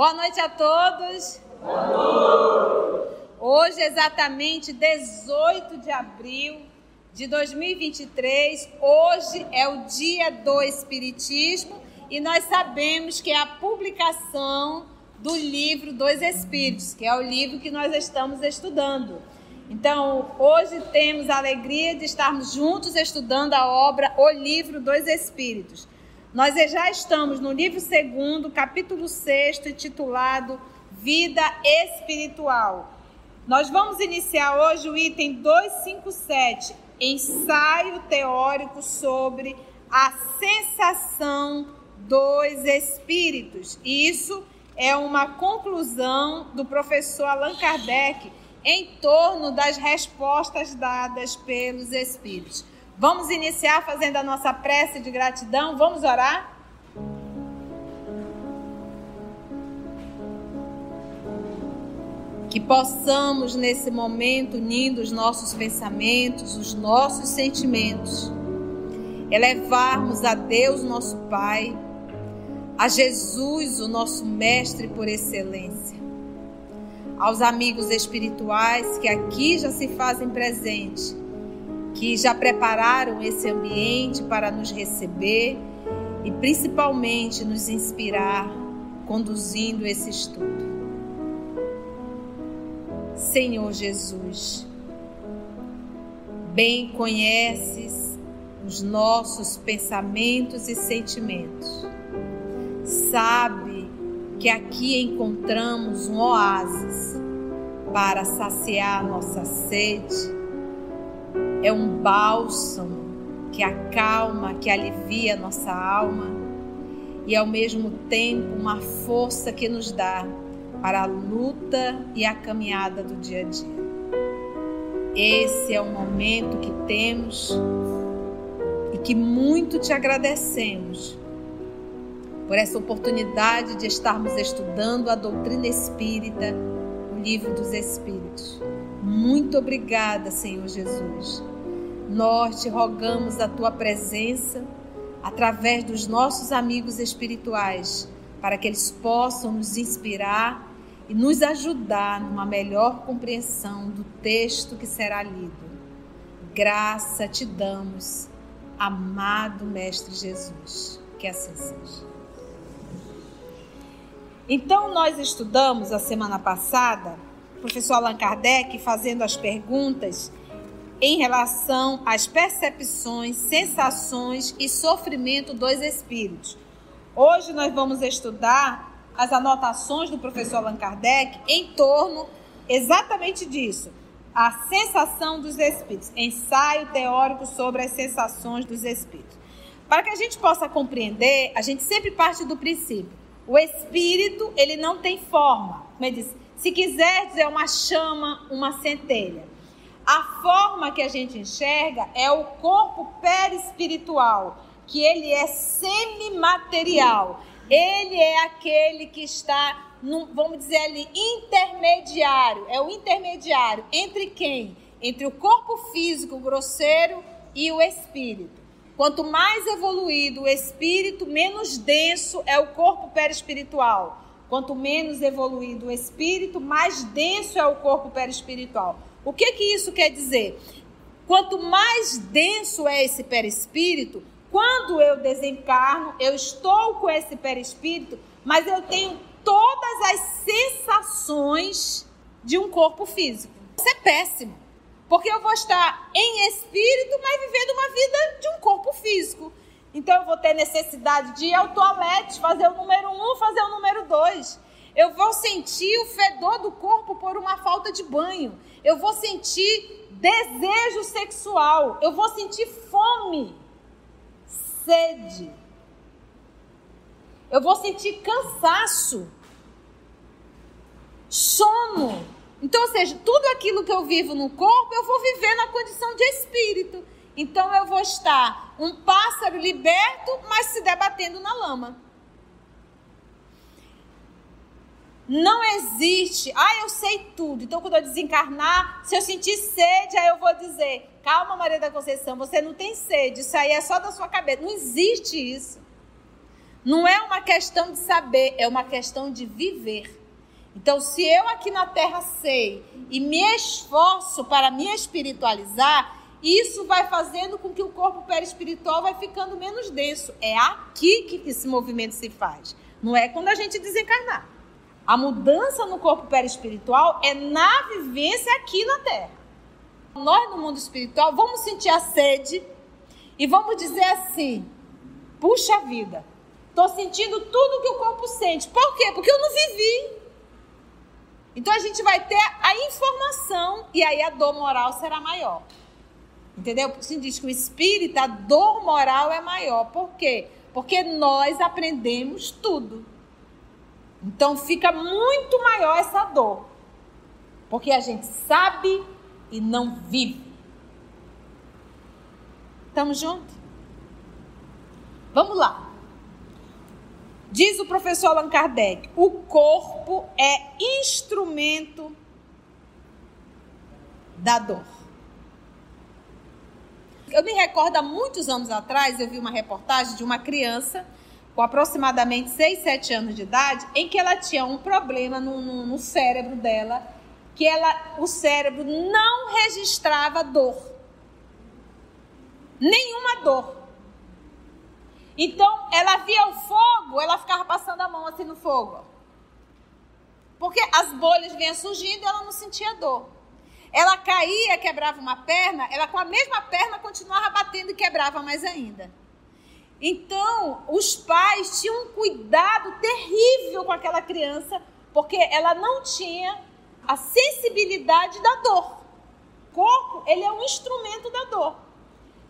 Boa noite a todos. Boa noite. Hoje, exatamente 18 de abril de 2023, hoje é o dia do Espiritismo e nós sabemos que é a publicação do livro dos Espíritos, que é o livro que nós estamos estudando. Então, hoje temos a alegria de estarmos juntos estudando a obra O Livro dos Espíritos. Nós já estamos no livro 2, capítulo 6, intitulado Vida Espiritual. Nós vamos iniciar hoje o item 257, ensaio teórico sobre a sensação dos espíritos. Isso é uma conclusão do professor Allan Kardec em torno das respostas dadas pelos espíritos. Vamos iniciar fazendo a nossa prece de gratidão. Vamos orar? Que possamos, nesse momento, unindo os nossos pensamentos, os nossos sentimentos, elevarmos a Deus, nosso Pai, a Jesus, o nosso Mestre por excelência, aos amigos espirituais que aqui já se fazem presentes que já prepararam esse ambiente para nos receber e principalmente nos inspirar conduzindo esse estudo. Senhor Jesus, bem conheces os nossos pensamentos e sentimentos. Sabe que aqui encontramos um oásis para saciar nossa sede é um bálsamo que acalma, que alivia nossa alma e ao mesmo tempo uma força que nos dá para a luta e a caminhada do dia a dia. Esse é o momento que temos e que muito te agradecemos por essa oportunidade de estarmos estudando a doutrina espírita, o livro dos Espíritos. Muito obrigada, Senhor Jesus nós te rogamos a tua presença através dos nossos amigos espirituais, para que eles possam nos inspirar e nos ajudar numa melhor compreensão do texto que será lido. Graça te damos, amado Mestre Jesus. Que assim seja. Então, nós estudamos a semana passada, o professor Allan Kardec fazendo as perguntas em relação às percepções, sensações e sofrimento dos espíritos. Hoje nós vamos estudar as anotações do professor Allan Kardec em torno exatamente disso, a sensação dos espíritos, ensaio teórico sobre as sensações dos espíritos. Para que a gente possa compreender, a gente sempre parte do princípio. O espírito, ele não tem forma. Como ele diz, se quiser dizer uma chama, uma centelha. A forma que a gente enxerga é o corpo perispiritual, que ele é semimaterial. Ele é aquele que está, vamos dizer ali, intermediário. É o intermediário entre quem? Entre o corpo físico grosseiro e o espírito. Quanto mais evoluído o espírito, menos denso é o corpo perispiritual. Quanto menos evoluído o espírito, mais denso é o corpo perispiritual. O que que isso quer dizer? Quanto mais denso é esse perispírito, quando eu desencarno, eu estou com esse perispírito, mas eu tenho todas as sensações de um corpo físico. Isso é péssimo, porque eu vou estar em espírito, mas vivendo uma vida de um corpo físico. Então eu vou ter necessidade de ir ao toalete, fazer o número um, fazer o número dois. Eu vou sentir o fedor do corpo por uma falta de banho. Eu vou sentir desejo sexual. Eu vou sentir fome, sede. Eu vou sentir cansaço, sono. Então, ou seja, tudo aquilo que eu vivo no corpo, eu vou viver na condição de espírito. Então, eu vou estar um pássaro liberto, mas se debatendo na lama. Não existe, ah, eu sei tudo. Então, quando eu desencarnar, se eu sentir sede, aí eu vou dizer: calma, Maria da Conceição, você não tem sede, isso aí é só da sua cabeça. Não existe isso. Não é uma questão de saber, é uma questão de viver. Então, se eu aqui na terra sei e me esforço para me espiritualizar, isso vai fazendo com que o corpo perispiritual vai ficando menos denso. É aqui que esse movimento se faz. Não é quando a gente desencarnar. A mudança no corpo perispiritual é na vivência aqui na Terra. Nós, no mundo espiritual, vamos sentir a sede e vamos dizer assim: puxa vida, estou sentindo tudo que o corpo sente. Por quê? Porque eu não vivi. Então a gente vai ter a informação e aí a dor moral será maior. Entendeu? Se diz que o espírito, a dor moral é maior. Por quê? Porque nós aprendemos tudo. Então fica muito maior essa dor. Porque a gente sabe e não vive. Estamos juntos? Vamos lá. Diz o professor Allan Kardec: o corpo é instrumento da dor. Eu me recordo há muitos anos atrás, eu vi uma reportagem de uma criança com aproximadamente 6, 7 anos de idade, em que ela tinha um problema no, no, no cérebro dela, que ela, o cérebro não registrava dor. Nenhuma dor. Então, ela via o fogo, ela ficava passando a mão assim no fogo. Porque as bolhas vinham surgindo e ela não sentia dor. Ela caía, quebrava uma perna, ela com a mesma perna continuava batendo e quebrava mais ainda. Então, os pais tinham um cuidado terrível com aquela criança, porque ela não tinha a sensibilidade da dor. O corpo, ele é um instrumento da dor.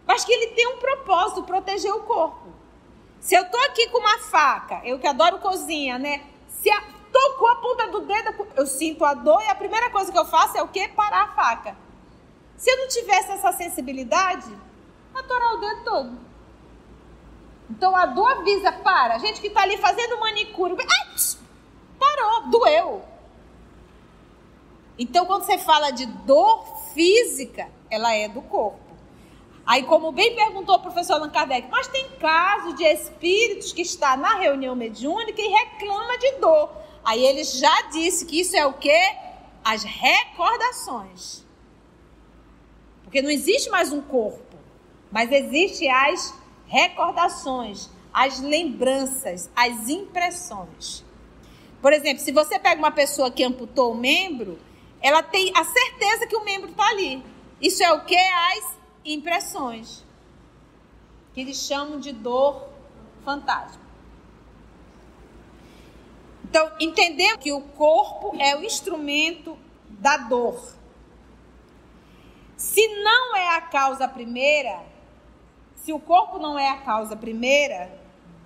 Mas que ele tem um propósito, proteger o corpo. Se eu tô aqui com uma faca, eu que adoro cozinha, né? Se a, tocou a ponta do dedo, eu sinto a dor e a primeira coisa que eu faço é o quê? Parar a faca. Se eu não tivesse essa sensibilidade, atorar o dedo todo. Então a dor avisa, para. A gente que está ali fazendo manicure, ai, parou, doeu. Então quando você fala de dor física, ela é do corpo. Aí, como bem perguntou o professor Allan Kardec, mas tem casos de espíritos que está na reunião mediúnica e reclama de dor. Aí ele já disse que isso é o quê? As recordações. Porque não existe mais um corpo, mas existe as recordações, as lembranças, as impressões. Por exemplo, se você pega uma pessoa que amputou o membro, ela tem a certeza que o membro está ali. Isso é o que? As impressões. Que eles chamam de dor fantasma. Então, entender que o corpo é o instrumento da dor. Se não é a causa primeira, se o corpo não é a causa primeira,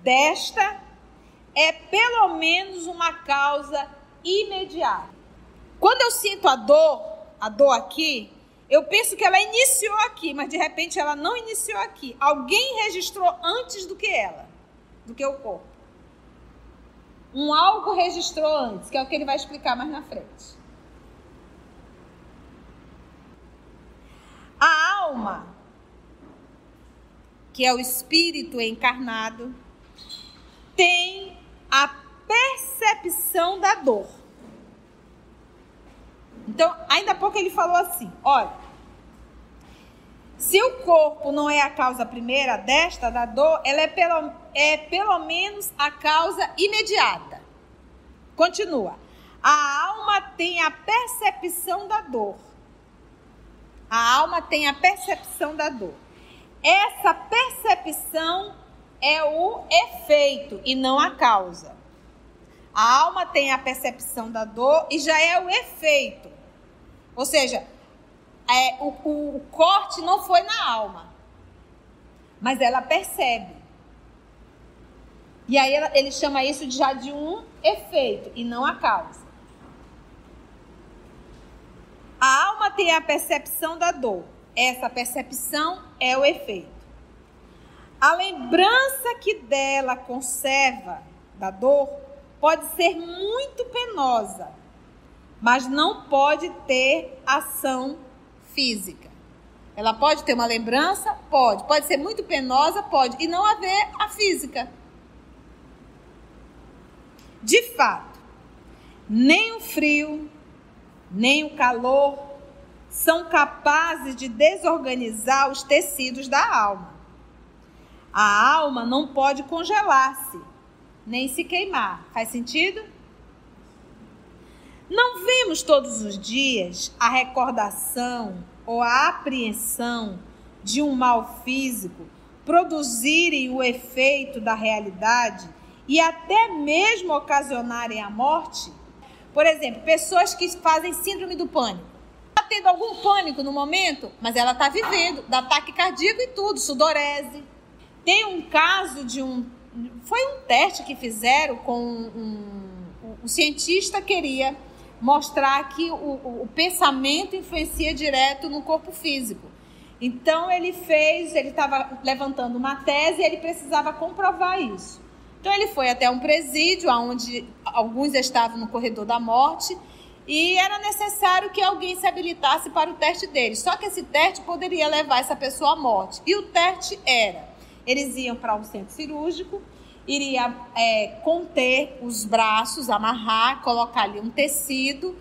desta é pelo menos uma causa imediata. Quando eu sinto a dor, a dor aqui, eu penso que ela iniciou aqui, mas de repente ela não iniciou aqui. Alguém registrou antes do que ela, do que o corpo um algo registrou antes, que é o que ele vai explicar mais na frente. A alma, que é o espírito encarnado, tem a percepção da dor. Então, ainda há pouco ele falou assim: olha, se o corpo não é a causa primeira desta, da dor, ela é pelo, é pelo menos a causa imediata. Continua. A alma tem a percepção da dor. A alma tem a percepção da dor. Essa percepção é o efeito e não a causa. A alma tem a percepção da dor e já é o efeito. Ou seja, é, o, o, o corte não foi na alma, mas ela percebe. E aí ela, ele chama isso já de um efeito e não a causa. A alma tem a percepção da dor. Essa percepção é o efeito. A lembrança que dela conserva da dor pode ser muito penosa, mas não pode ter ação física. Ela pode ter uma lembrança? Pode. Pode ser muito penosa? Pode. E não haver a física. De fato, nem o frio, nem o calor são capazes de desorganizar os tecidos da alma. A alma não pode congelar-se, nem se queimar. Faz sentido? Não vemos todos os dias a recordação ou a apreensão de um mal físico produzirem o efeito da realidade e até mesmo ocasionarem a morte? Por exemplo, pessoas que fazem síndrome do pânico. Está tendo algum pânico no momento, mas ela está vivendo, dá ataque cardíaco e tudo, sudorese. Tem um caso de um. Foi um teste que fizeram com um. Um, cientista queria mostrar que o, o, o pensamento influencia direto no corpo físico. Então ele fez, ele estava levantando uma tese e ele precisava comprovar isso. Então ele foi até um presídio onde alguns estavam no corredor da morte e era necessário que alguém se habilitasse para o teste dele. Só que esse teste poderia levar essa pessoa à morte. E o teste era: eles iam para um centro cirúrgico, iria é, conter os braços, amarrar, colocar ali um tecido,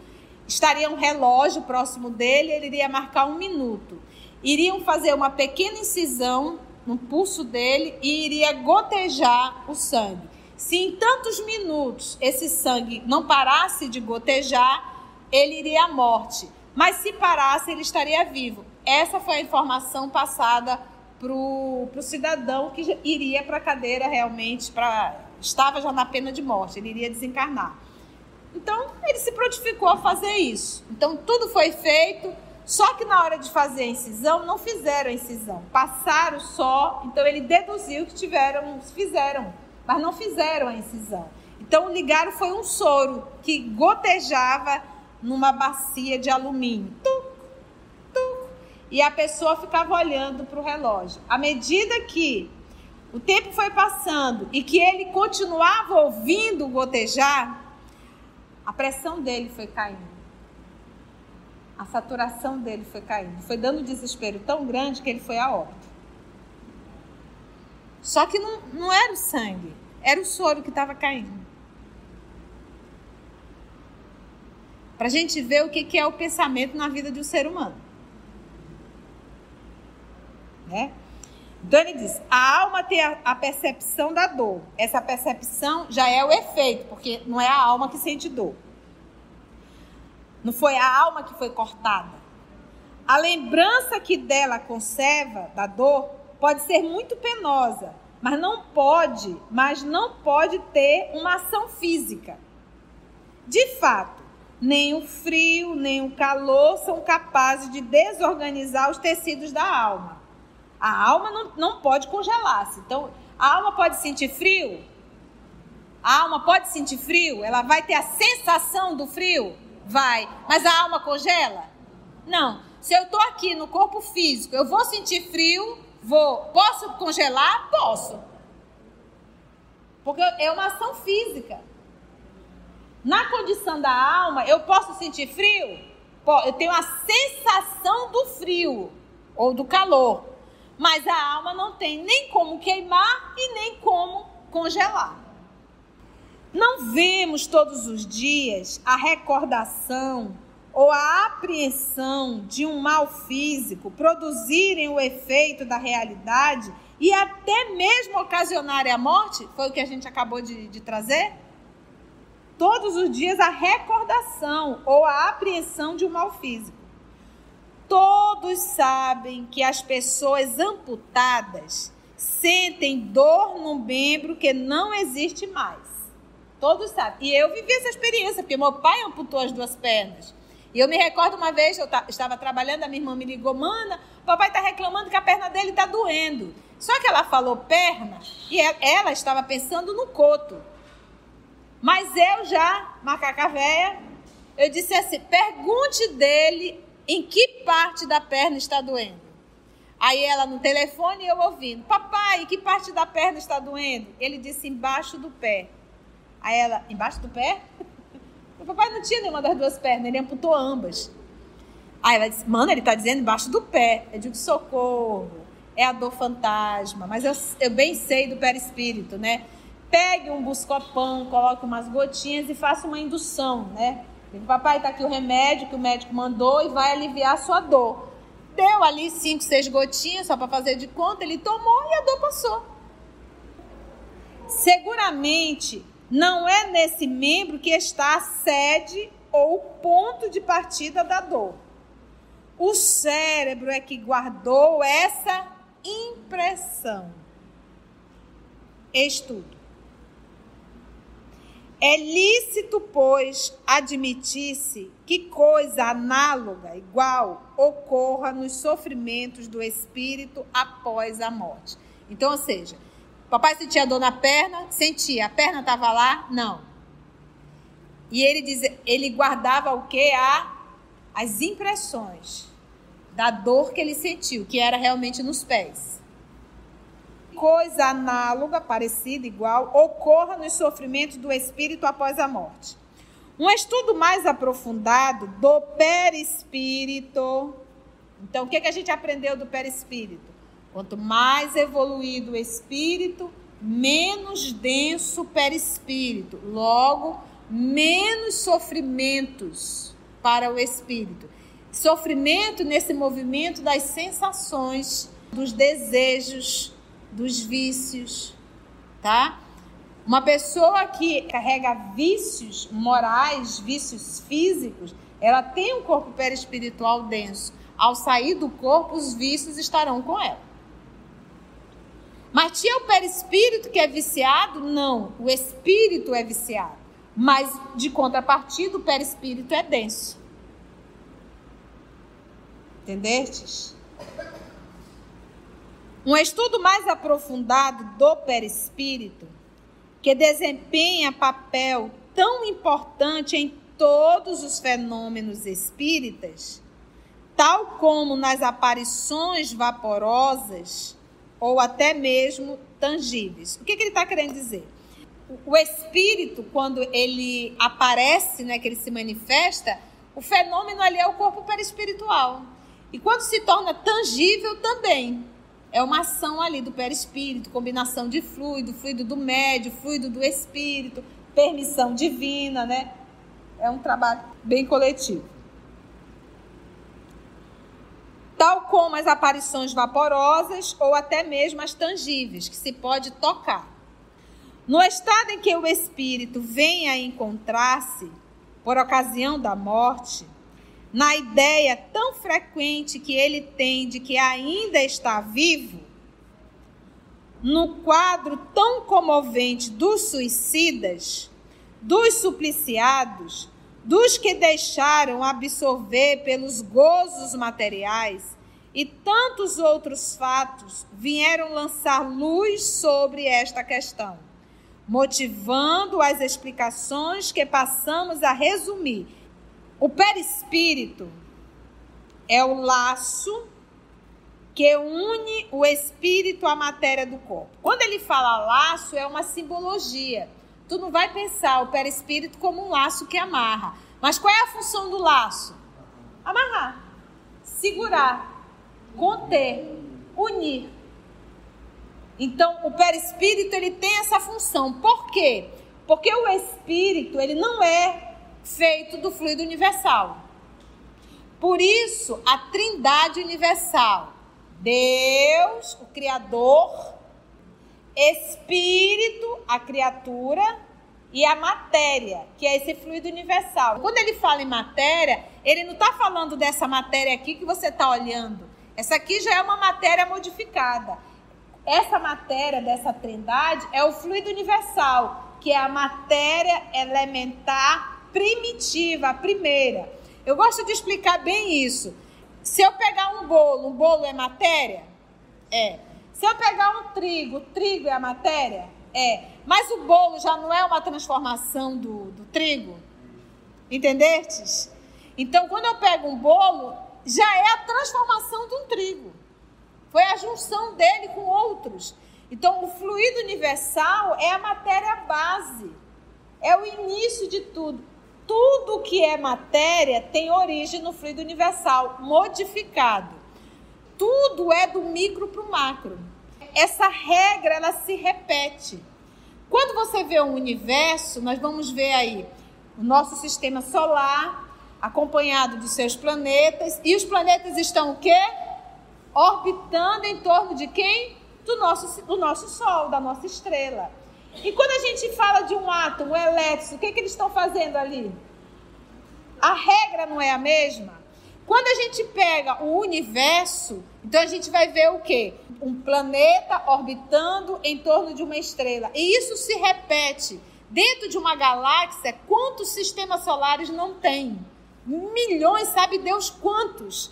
estaria um relógio próximo dele, ele iria marcar um minuto iriam fazer uma pequena incisão no pulso dele e iria gotejar o sangue. Se em tantos minutos esse sangue não parasse de gotejar, ele iria à morte. Mas se parasse, ele estaria vivo. Essa foi a informação passada para o cidadão que iria para a cadeira realmente, pra, estava já na pena de morte, ele iria desencarnar. Então, ele se prontificou a fazer isso. Então, tudo foi feito, só que na hora de fazer a incisão, não fizeram a incisão, passaram só. Então ele deduziu que tiveram, fizeram, mas não fizeram a incisão. Então ligaram foi um soro que gotejava numa bacia de alumínio. Tuc, tuc, e a pessoa ficava olhando para o relógio. À medida que o tempo foi passando e que ele continuava ouvindo gotejar, a pressão dele foi caindo a saturação dele foi caindo. Foi dando um desespero tão grande que ele foi a óbito. Só que não, não era o sangue, era o soro que estava caindo. Para a gente ver o que, que é o pensamento na vida de um ser humano. Né? Ele diz: a alma tem a, a, percepção da dor. Essa percepção já é o efeito, porque não é a alma que sente dor. Não foi a alma que foi cortada. A lembrança que dela conserva da dor pode ser muito penosa, mas não pode, mas não pode ter uma ação física. De fato, nem o frio, nem o calor são capazes de desorganizar os tecidos da alma. A alma não, não pode congelar-se. Então, a alma pode sentir frio? A alma pode sentir frio? Ela vai ter a sensação do frio? Vai. Mas a alma congela? Não. Se eu estou aqui no corpo físico, eu vou sentir frio? Vou. Posso congelar? Posso. Porque é uma ação física. Na condição da alma, eu posso sentir frio? Eu tenho a sensação do frio ou do calor. Mas a alma não tem nem como queimar e nem como congelar. Não vemos todos os dias a recordação ou a apreensão de um mal físico produzirem o efeito da realidade e até mesmo ocasionarem a morte? Foi o que a gente acabou de, de trazer? Todos os dias a recordação ou a apreensão de um mal físico. Todos sabem que as pessoas amputadas sentem dor no membro que não existe mais. Todos sabem. E eu vivi essa experiência, porque meu pai amputou as duas pernas. E eu me recordo uma vez, eu estava trabalhando, a minha irmã me ligou, mana, o papai está reclamando que a perna dele está doendo. Só que ela falou perna e ela estava pensando no coto. Mas eu já, macaca véia, eu disse assim, pergunte dele em que parte da perna está doendo. Aí ela no telefone eu ouvindo, papai, que parte da perna está doendo? Ele disse, embaixo do pé. Aí ela, embaixo do pé? O papai não tinha nenhuma das duas pernas, ele amputou ambas. Aí ela disse, mano, ele tá dizendo embaixo do pé. Eu digo, socorro, é a dor fantasma. Mas eu, eu bem sei do perispírito, né? Pegue um buscopan, coloque umas gotinhas e faça uma indução, né? papai, está aqui o remédio que o médico mandou e vai aliviar a sua dor. Deu ali cinco, seis gotinhas só para fazer de conta, ele tomou e a dor passou. Seguramente não é nesse membro que está a sede ou ponto de partida da dor. O cérebro é que guardou essa impressão. Estudo. É lícito, pois, admitir-se que coisa análoga, igual, ocorra nos sofrimentos do espírito após a morte. Então, ou seja, papai sentia dor na perna, sentia, a perna estava lá? Não. E ele diz, ele guardava o que? As impressões da dor que ele sentiu, que era realmente nos pés. Coisa análoga, parecida, igual, ocorra nos sofrimentos do espírito após a morte. Um estudo mais aprofundado do perispírito. Então, o que, que a gente aprendeu do perispírito? Quanto mais evoluído o espírito, menos denso o perispírito. Logo, menos sofrimentos para o espírito. Sofrimento nesse movimento das sensações, dos desejos, dos vícios, tá? Uma pessoa que carrega vícios morais, vícios físicos, ela tem um corpo perispiritual denso. Ao sair do corpo, os vícios estarão com ela. Mas tinha o perispírito que é viciado? Não, o espírito é viciado. Mas, de contrapartida, o perispírito é denso. Entendestes? Um estudo mais aprofundado do perispírito, que desempenha papel tão importante em todos os fenômenos espíritas, tal como nas aparições vaporosas ou até mesmo tangíveis. O que, que ele está querendo dizer? O espírito, quando ele aparece, né, que ele se manifesta, o fenômeno ali é o corpo perispiritual. E quando se torna tangível também, é uma ação ali do perispírito, combinação de fluido, fluido do médio, fluido do espírito, permissão divina, né? É um trabalho bem coletivo. Tal como as aparições vaporosas ou até mesmo as tangíveis, que se pode tocar. No estado em que o espírito vem a encontrar-se, por ocasião da morte, na ideia tão frequente que ele tem de que ainda está vivo, no quadro tão comovente dos suicidas, dos supliciados, dos que deixaram absorver pelos gozos materiais e tantos outros fatos vieram lançar luz sobre esta questão, motivando as explicações que passamos a resumir o perispírito é o laço que une o espírito à matéria do corpo. Quando ele fala laço, é uma simbologia. Tu não vai pensar o perispírito como um laço que amarra. Mas qual é a função do laço? Amarrar, segurar, conter, unir. Então, o perispírito ele tem essa função. Por quê? Porque o espírito, ele não é feito do fluido universal. Por isso, a Trindade universal, Deus, o Criador, Espírito, a criatura, e a matéria, que é esse fluido universal. Quando ele fala em matéria, ele não está falando dessa matéria aqui que você está olhando. Essa aqui já é uma matéria modificada. Essa matéria dessa trindade é o fluido universal, que é a matéria elementar primitiva, a primeira. Eu gosto de explicar bem isso. Se eu pegar um bolo, um bolo é matéria? É. Se eu pegar um trigo, trigo é a matéria? É. Mas o bolo já não é uma transformação do, do trigo? Entendestes? Então, quando eu pego um bolo, já é a transformação de um trigo. Foi a junção dele com outros. Então, o fluido universal é a matéria base. É o início de tudo. Tudo que é matéria tem origem no fluido universal, modificado. Tudo é do micro para o macro. Essa regra ela se repete. Quando você vê o universo, nós vamos ver aí o nosso sistema solar, acompanhado dos seus planetas, e os planetas estão o quê? Orbitando em torno de quem? Do nosso, do nosso Sol, da nossa estrela. E quando a gente fala de um átomo, um elétron, o que, que eles estão fazendo ali? A regra não é a mesma? Quando a gente pega o universo, então a gente vai ver o quê? Um planeta orbitando em torno de uma estrela. E isso se repete dentro de uma galáxia. Quantos sistemas solares não tem? Milhões, sabe Deus quantos?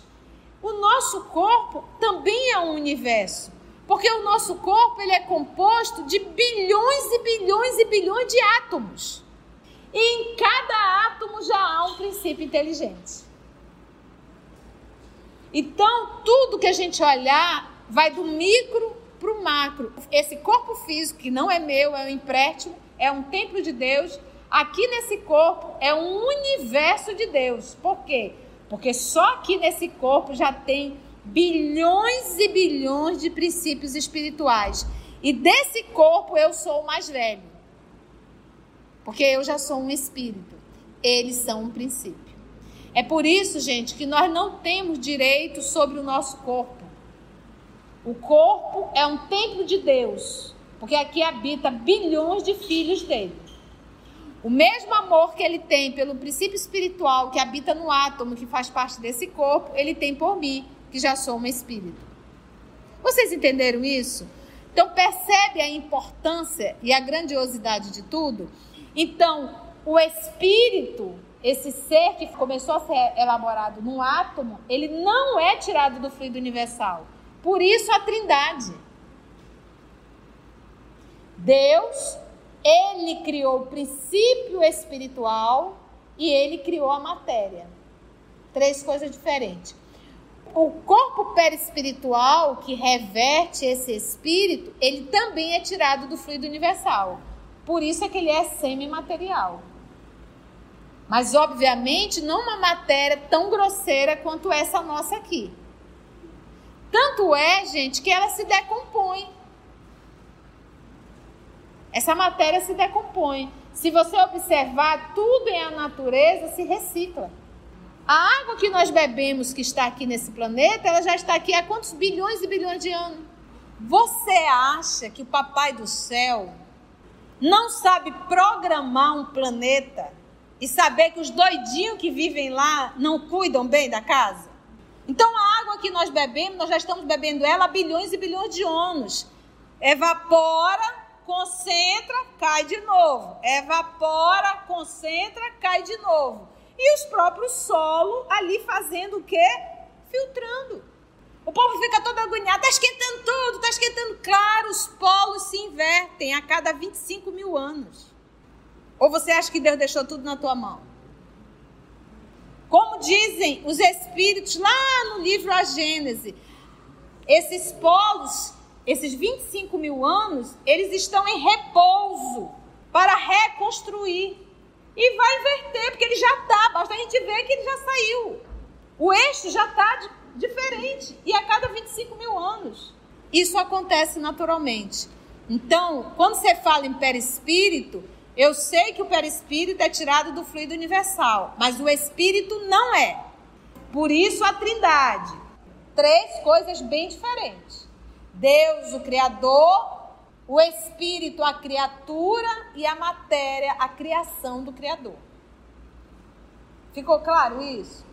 O nosso corpo também é um universo. Porque o nosso corpo ele é composto de bilhões e bilhões e bilhões de átomos. E em cada átomo já há um princípio inteligente. Então, tudo que a gente olhar vai do micro para o macro. Esse corpo físico, que não é meu, é um empréstimo, é um templo de Deus. Aqui nesse corpo é um universo de Deus. Por quê? Porque só aqui nesse corpo já tem bilhões e bilhões de princípios espirituais. E desse corpo eu sou o mais velho. Porque eu já sou um espírito. Eles são um princípio. É por isso, gente, que nós não temos direito sobre o nosso corpo. O corpo é um templo de Deus, porque aqui habita bilhões de filhos dele. O mesmo amor que ele tem pelo princípio espiritual que habita no átomo, que faz parte desse corpo, ele tem por mim, que já sou um espírito. Vocês entenderam isso? Então percebe a importância e a grandiosidade de tudo? Então, o espírito esse ser que começou a ser elaborado num átomo, ele não é tirado do fluido universal. Por isso a Trindade. Deus, ele criou o princípio espiritual e ele criou a matéria. Três coisas diferentes. O corpo perispiritual que reverte esse espírito, ele também é tirado do fluido universal. Por isso é que ele é semimaterial. Mas, obviamente, não uma matéria tão grosseira quanto essa nossa aqui. Tanto é, gente, que ela se decompõe. Essa matéria se decompõe. Se você observar, tudo em a natureza se recicla. A água que nós bebemos, que está aqui nesse planeta, ela já está aqui há quantos bilhões e bilhões de anos? Você acha que o Papai do Céu não sabe programar um planeta e saber que os doidinhos que vivem lá não cuidam bem da casa? Então a água que nós bebemos, nós já estamos bebendo ela há bilhões e bilhões de anos. Evapora, concentra, cai de novo. Evapora, concentra, cai de novo. E os próprios solos ali fazendo o quê? Filtrando. O povo fica todo agoniado, está esquentando tudo, está esquentando. Claro, os polos se invertem a cada 25 mil anos. Ou você acha que Deus deixou tudo na tua mão? Como dizem os espíritos lá no livro A Gênese, esses polos, esses 25 mil anos, eles estão em repouso para reconstruir. E vai inverter, porque ele já está, basta a gente ver que ele já saiu. O eixo já está diferente. E a cada 25 mil anos. Isso acontece naturalmente. Então, quando você fala em perispírito, eu sei que o perispírito é tirado do fluido universal, mas o espírito não é. Por isso a Trindade. Três coisas bem diferentes: Deus, o Criador, o espírito, a criatura e a matéria, a criação do Criador. Ficou claro isso?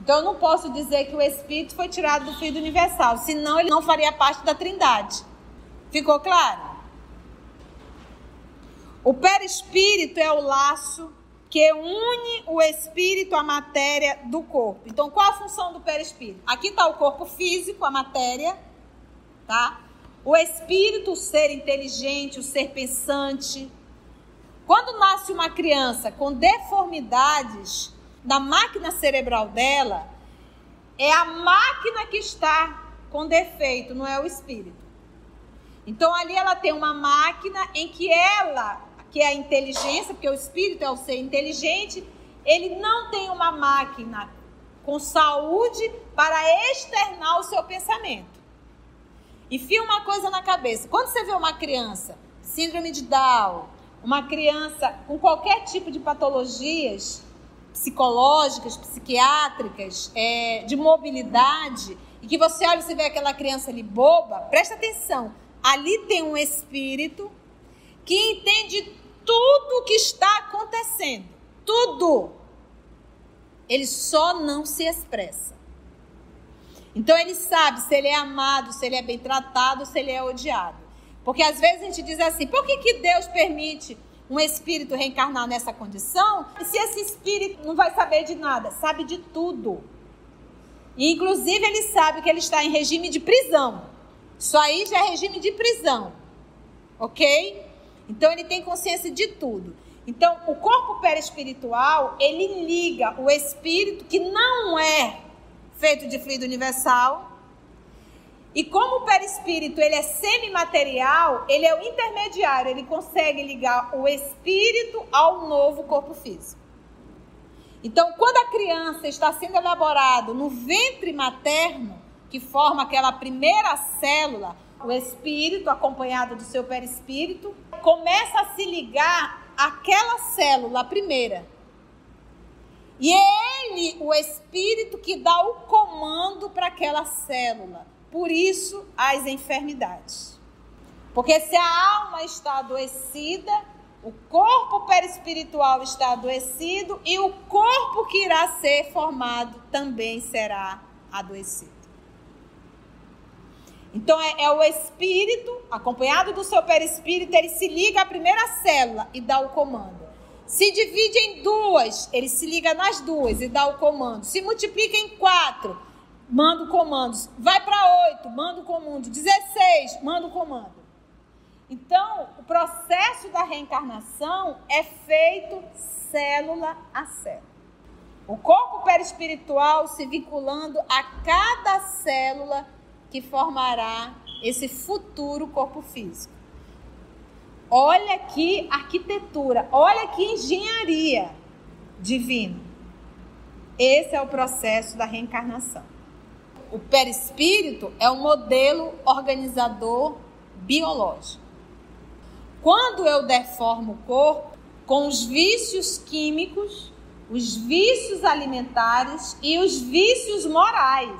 Então eu não posso dizer que o espírito foi tirado do fluido universal, senão ele não faria parte da Trindade. Ficou claro? O perispírito é o laço que une o espírito à matéria do corpo. Então, qual a função do perispírito? Aqui está o corpo físico, a matéria, tá? O espírito, o ser inteligente, o ser pensante. Quando nasce uma criança com deformidades na máquina cerebral dela, é a máquina que está com defeito, não é o espírito. Então ali ela tem uma máquina em que ela que é a inteligência, porque o espírito é o ser inteligente, ele não tem uma máquina com saúde para externar o seu pensamento. E fia uma coisa na cabeça: quando você vê uma criança síndrome de Down, uma criança com qualquer tipo de patologias psicológicas, psiquiátricas, é, de mobilidade, e que você olha e você vê aquela criança ali boba, presta atenção. Ali tem um espírito que entende tudo o que está acontecendo. Tudo. Ele só não se expressa. Então ele sabe se ele é amado, se ele é bem tratado, se ele é odiado. Porque às vezes a gente diz assim: por que, que Deus permite um espírito reencarnar nessa condição? Se esse espírito não vai saber de nada? Sabe de tudo. E, inclusive, ele sabe que ele está em regime de prisão. Isso aí já é regime de prisão. Ok? Então, ele tem consciência de tudo. Então, o corpo perispiritual, ele liga o espírito, que não é feito de fluido universal. E como o perispírito ele é semimaterial, ele é o intermediário, ele consegue ligar o espírito ao novo corpo físico. Então, quando a criança está sendo elaborado no ventre materno, que forma aquela primeira célula, o espírito, acompanhado do seu perispírito, começa a se ligar àquela célula, primeira. E é ele, o espírito, que dá o comando para aquela célula. Por isso, as enfermidades. Porque se a alma está adoecida, o corpo perispiritual está adoecido e o corpo que irá ser formado também será adoecido. Então é, é, o espírito, acompanhado do seu perispírito, ele se liga à primeira célula e dá o comando. Se divide em duas, ele se liga nas duas e dá o comando. Se multiplica em quatro, manda o comando. Vai para oito, manda o comando. Dezesseis, manda o comando. Então, o processo da reencarnação é feito célula a célula. O corpo perispiritual se vinculando a cada célula que formará esse futuro corpo físico. Olha que arquitetura, olha que engenharia divina. Esse é o processo da reencarnação. O perispírito é um modelo organizador biológico. Quando eu deformo o corpo com os vícios químicos, os vícios alimentares e os vícios morais.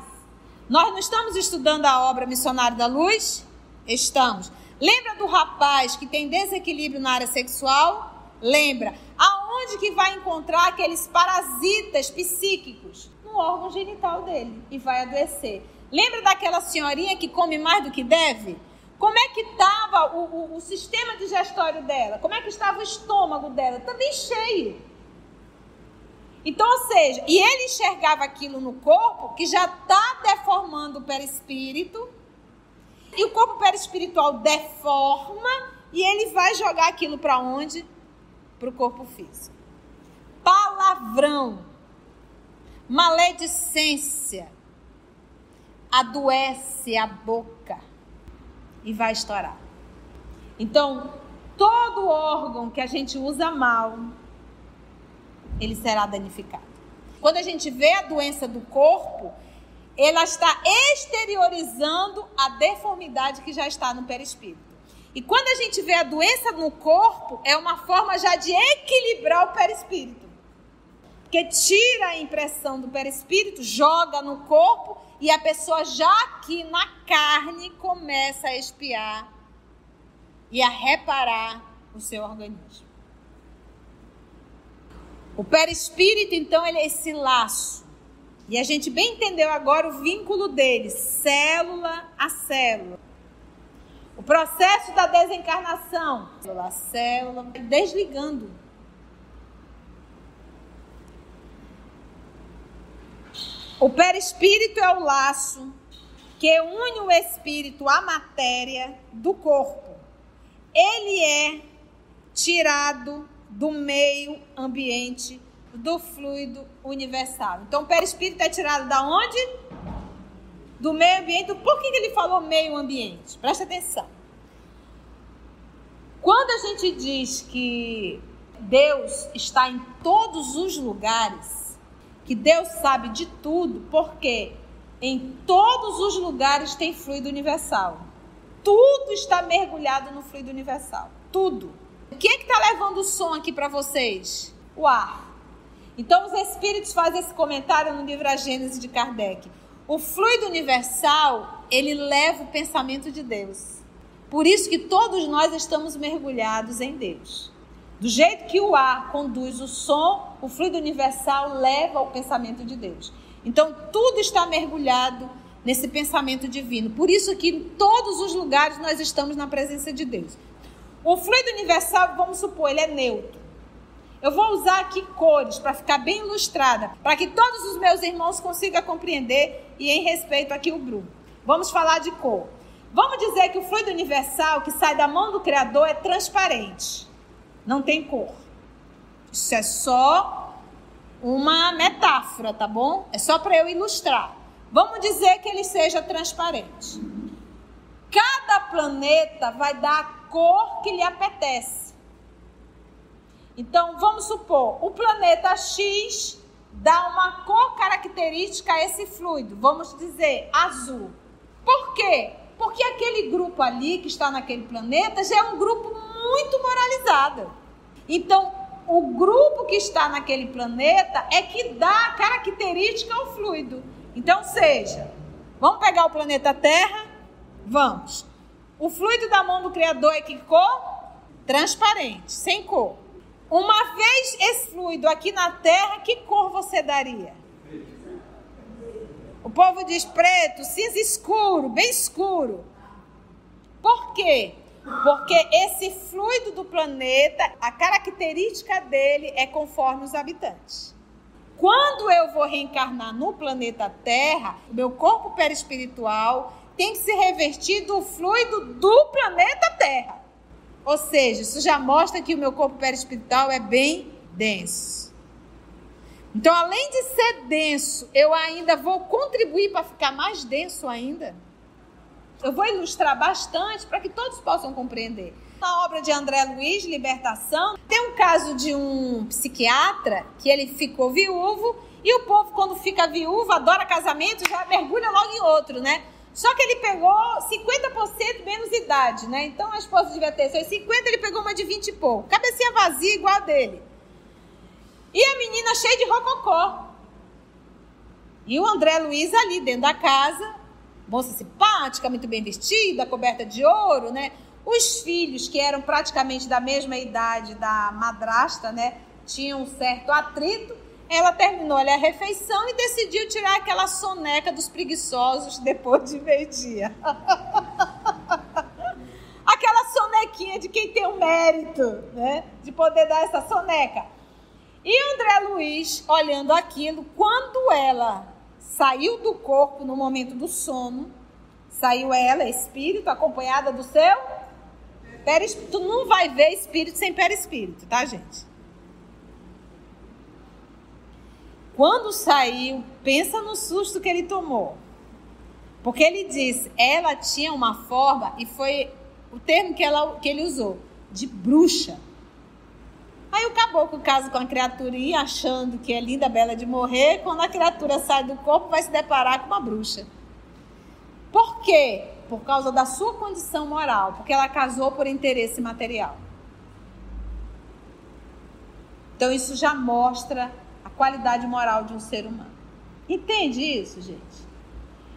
Nós não estamos estudando a obra Missionário da Luz? Estamos. Lembra do rapaz que tem desequilíbrio na área sexual? Lembra. Aonde que vai encontrar aqueles parasitas psíquicos? No órgão genital dele e vai adoecer. Lembra daquela senhorinha que come mais do que deve? Como é que estava o, o, o, sistema digestório dela? Como é que estava o estômago dela? Também cheio. Então, ou seja, e ele enxergava aquilo no corpo que já está deformando o perispírito. E o corpo perispiritual deforma e ele vai jogar aquilo para onde? Para o corpo físico. Palavrão, maledicência, adoece a boca e vai estourar. Então, todo órgão que a gente usa mal, ele será danificado. Quando a gente vê a doença do corpo, ela está exteriorizando a deformidade que já está no perispírito. E quando a gente vê a doença no corpo, é uma forma já de equilibrar o perispírito. Porque tira a impressão do perispírito, joga no corpo e a pessoa já aqui na carne começa a espiar e a reparar o seu organismo. O perispírito, então, ele é esse laço. E a gente bem entendeu agora o vínculo dele, célula a célula. O processo da desencarnação, célula a célula, desligando O perispírito é o laço que une o espírito à matéria do corpo. Ele é tirado do meio ambiente do fluido universal. Então, o perispírito é tirado da onde? Do meio ambiente. Por que ele falou meio ambiente? Presta atenção. Quando a gente diz que Deus está em todos os lugares, que Deus sabe de tudo, porque em todos os lugares tem fluido universal. Tudo está mergulhado no fluido universal. Tudo. Quem é que está levando o som aqui para vocês? O ar. Então os espíritos fazem esse comentário no livro A Gênese de Kardec. O fluido universal, ele leva o pensamento de Deus. Por isso que todos nós estamos mergulhados em Deus. Do jeito que o ar conduz o som, o fluido universal leva o pensamento de Deus. Então tudo está mergulhado nesse pensamento divino. Por isso que em todos os lugares nós estamos na presença de Deus. O fluido universal, vamos supor, ele é neutro. Eu vou usar aqui cores para ficar bem ilustrada, para que todos os meus irmãos consigam compreender e em respeito aqui o Bruno. Vamos falar de cor. Vamos dizer que o fluido universal que sai da mão do Criador é transparente, não tem cor. Isso é só uma metáfora, tá bom? É só para eu ilustrar. Vamos dizer que ele seja transparente. Cada planeta vai dar a cor que lhe apetece. Então, vamos supor, o planeta X dá uma cor característica a esse fluido. Vamos dizer azul. Por quê? Porque aquele grupo ali que está naquele planeta já é um grupo muito moralizado. Então, o grupo que está naquele planeta é que dá a característica ao fluido. Então, seja, vamos pegar o planeta Terra? Vamos. O fluido da mão do Criador é que cor? Transparente, sem cor. Uma vez esse fluido aqui na Terra, que cor você daria? O povo diz preto, cinza escuro, bem escuro. Por quê? Porque esse fluido do planeta, a característica dele é conforme os habitantes. Quando eu vou reencarnar no planeta Terra, o meu corpo perispiritual tem que se revestir do fluido do planeta Terra. Ou seja, isso já mostra que o meu corpo perispiritual é bem denso. Então, além de ser denso, eu ainda vou contribuir para ficar mais denso ainda. Eu vou ilustrar bastante para que todos possam compreender. Na obra de André Luiz, Libertação, tem um caso de um psiquiatra que ele ficou viúvo e o povo, quando fica viúvo, adora casamento, já mergulha logo em outro, né? Só que ele pegou 50% menos idade, né? Então a esposa devia ter seus 50, ele pegou uma de 20 e pouco. Cabecinha vazia igual a dele. E a menina cheia de rococó. E o André Luiz ali dentro da casa, moça simpática, muito bem vestida, coberta de ouro, né? Os filhos, que eram praticamente da mesma idade da madrasta, né? Tinham um certo atrito. Ela terminou ali a refeição e decidiu tirar aquela soneca dos preguiçosos depois de meio-dia. aquela sonequinha de quem tem o mérito, né? De poder dar essa soneca. E André Luiz, olhando aquilo, quando ela saiu do corpo no momento do sono, saiu ela, espírito, acompanhada do seu perispírito. Tu não vai ver espírito sem perispírito, tá, gente? Quando saiu, pensa no susto que ele tomou. Porque ele disse, ela tinha uma forma, e foi o termo que, ela, que ele usou, de bruxa. Aí o caboclo casa com a criatura e achando que é linda, bela de morrer, quando a criatura sai do corpo, vai se deparar com uma bruxa. Por quê? Por causa da sua condição moral, porque ela casou por interesse material. Então isso já mostra qualidade moral de um ser humano. Entende isso, gente?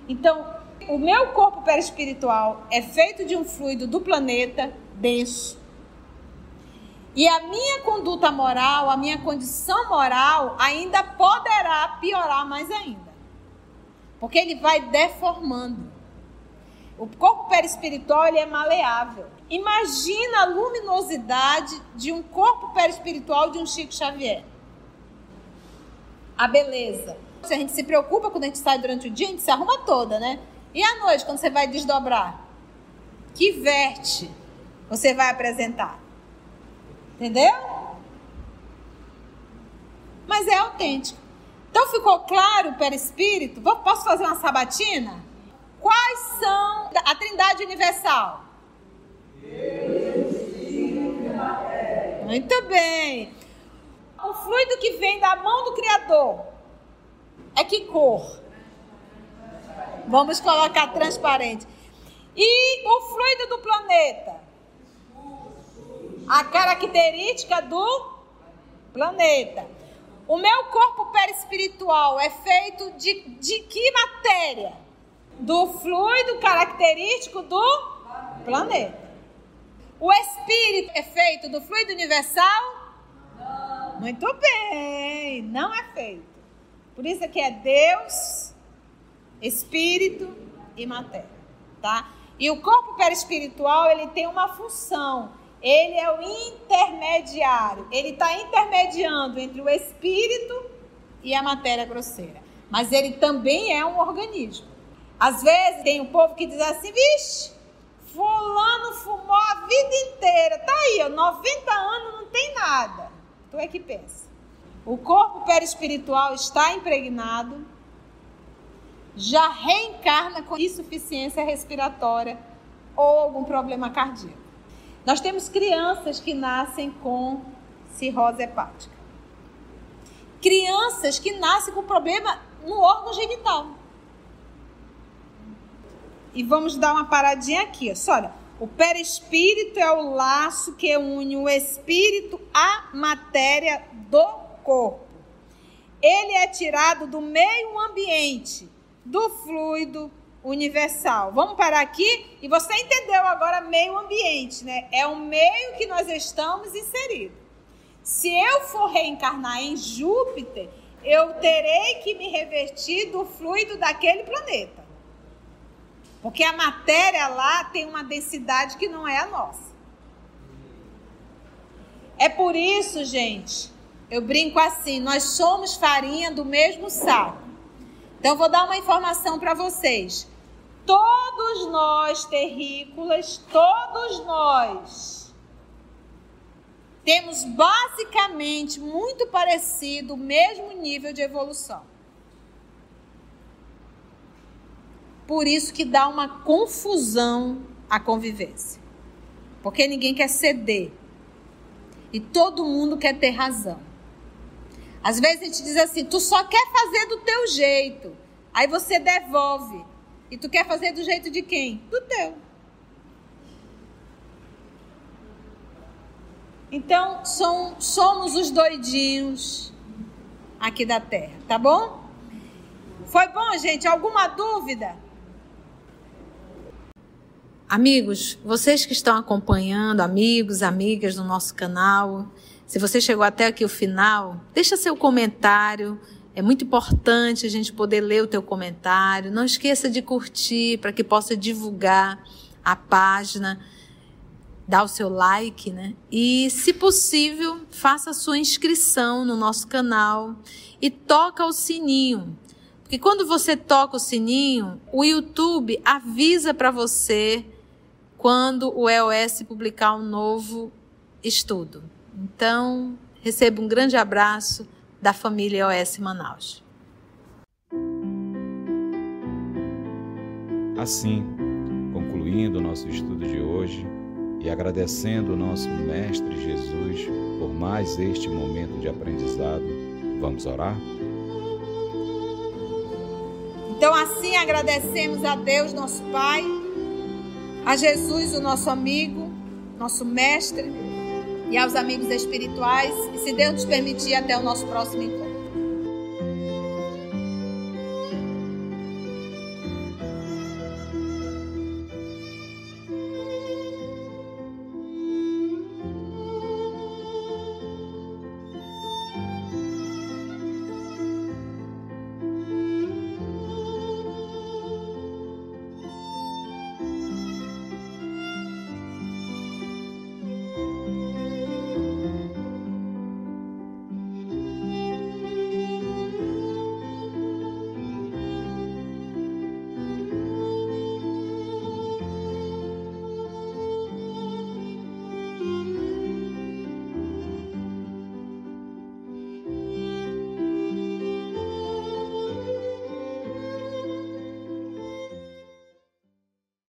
Então, o meu corpo perispiritual é feito de um fluido do planeta denso e a minha conduta moral, a minha condição moral ainda poderá piorar mais ainda. Porque ele vai deformando. O corpo perispiritual ele é maleável. Imagina a luminosidade de um corpo perispiritual de um Chico Xavier. A beleza. Se a gente se preocupa quando a gente sai durante o dia, a gente se arruma toda, né? E à noite, quando você vai desdobrar? Que verte você vai apresentar? Entendeu? Mas é autêntico. Então ficou claro o perispírito? Posso fazer uma sabatina? Quais são a Trindade Universal? Muito bem. O fluido que vem da mão do Criador é que cor? Vamos colocar transparente. E o fluido do planeta? A característica do planeta. O meu corpo perispiritual é feito de, de que matéria? Do fluido característico do planeta. O espírito é feito do fluido universal? Não. Muito bem, não é feito. Por isso que é Deus, espírito e matéria, tá? E o corpo perispiritual, ele tem uma função. Ele é o intermediário. Ele está intermediando entre o espírito e a matéria grosseira. Mas ele também é um organismo. Às vezes tem um povo que diz assim, vixe, fulano fumou a vida inteira. Tá aí, ó, 90 anos não tem nada. Tu é que pensa. O corpo perispiritual está impregnado já reencarna com insuficiência respiratória ou algum problema cardíaco. Nós temos crianças que nascem com cirrose hepática. Crianças que nascem com problema no órgão genital. E vamos dar uma paradinha aqui. Olha, o perispírito é o laço que une o espírito à matéria do corpo. Ele é tirado do meio ambiente do fluido universal. Vamos parar aqui e você entendeu agora meio ambiente, né? É o meio que nós estamos inseridos. Se eu for reencarnar em Júpiter, eu terei que me revestir do fluido daquele planeta. Porque a matéria lá tem uma densidade que não é a nossa. É por isso, gente, eu brinco assim: nós somos farinha do mesmo saco. Então, vou dar uma informação para vocês. Todos nós, terrícolas, todos nós, temos basicamente muito parecido o mesmo nível de evolução. Por isso que dá uma confusão a convivência. Porque ninguém quer ceder. E todo mundo quer ter razão. Às vezes a gente diz assim: tu só quer fazer do teu jeito. Aí você devolve. E tu quer fazer do jeito de quem? Do teu. Então, são, somos os doidinhos aqui da terra, tá bom? Foi bom, gente? Alguma dúvida? Amigos, vocês que estão acompanhando, amigos, amigas do nosso canal, se você chegou até aqui o final, deixa seu comentário. É muito importante a gente poder ler o teu comentário. Não esqueça de curtir para que possa divulgar a página, dar o seu like, né? E, se possível, faça a sua inscrição no nosso canal e toca o sininho. Porque quando você toca o sininho, o YouTube avisa para você quando o EOS publicar um novo estudo. Então, receba um grande abraço da família OS Manaus. Assim, concluindo o nosso estudo de hoje e agradecendo o nosso Mestre Jesus por mais este momento de aprendizado, vamos orar? Então, assim agradecemos a Deus, nosso Pai, a Jesus, o nosso amigo, nosso Mestre e aos amigos espirituais. E se Deus nos permitir, até o nosso próximo encontro.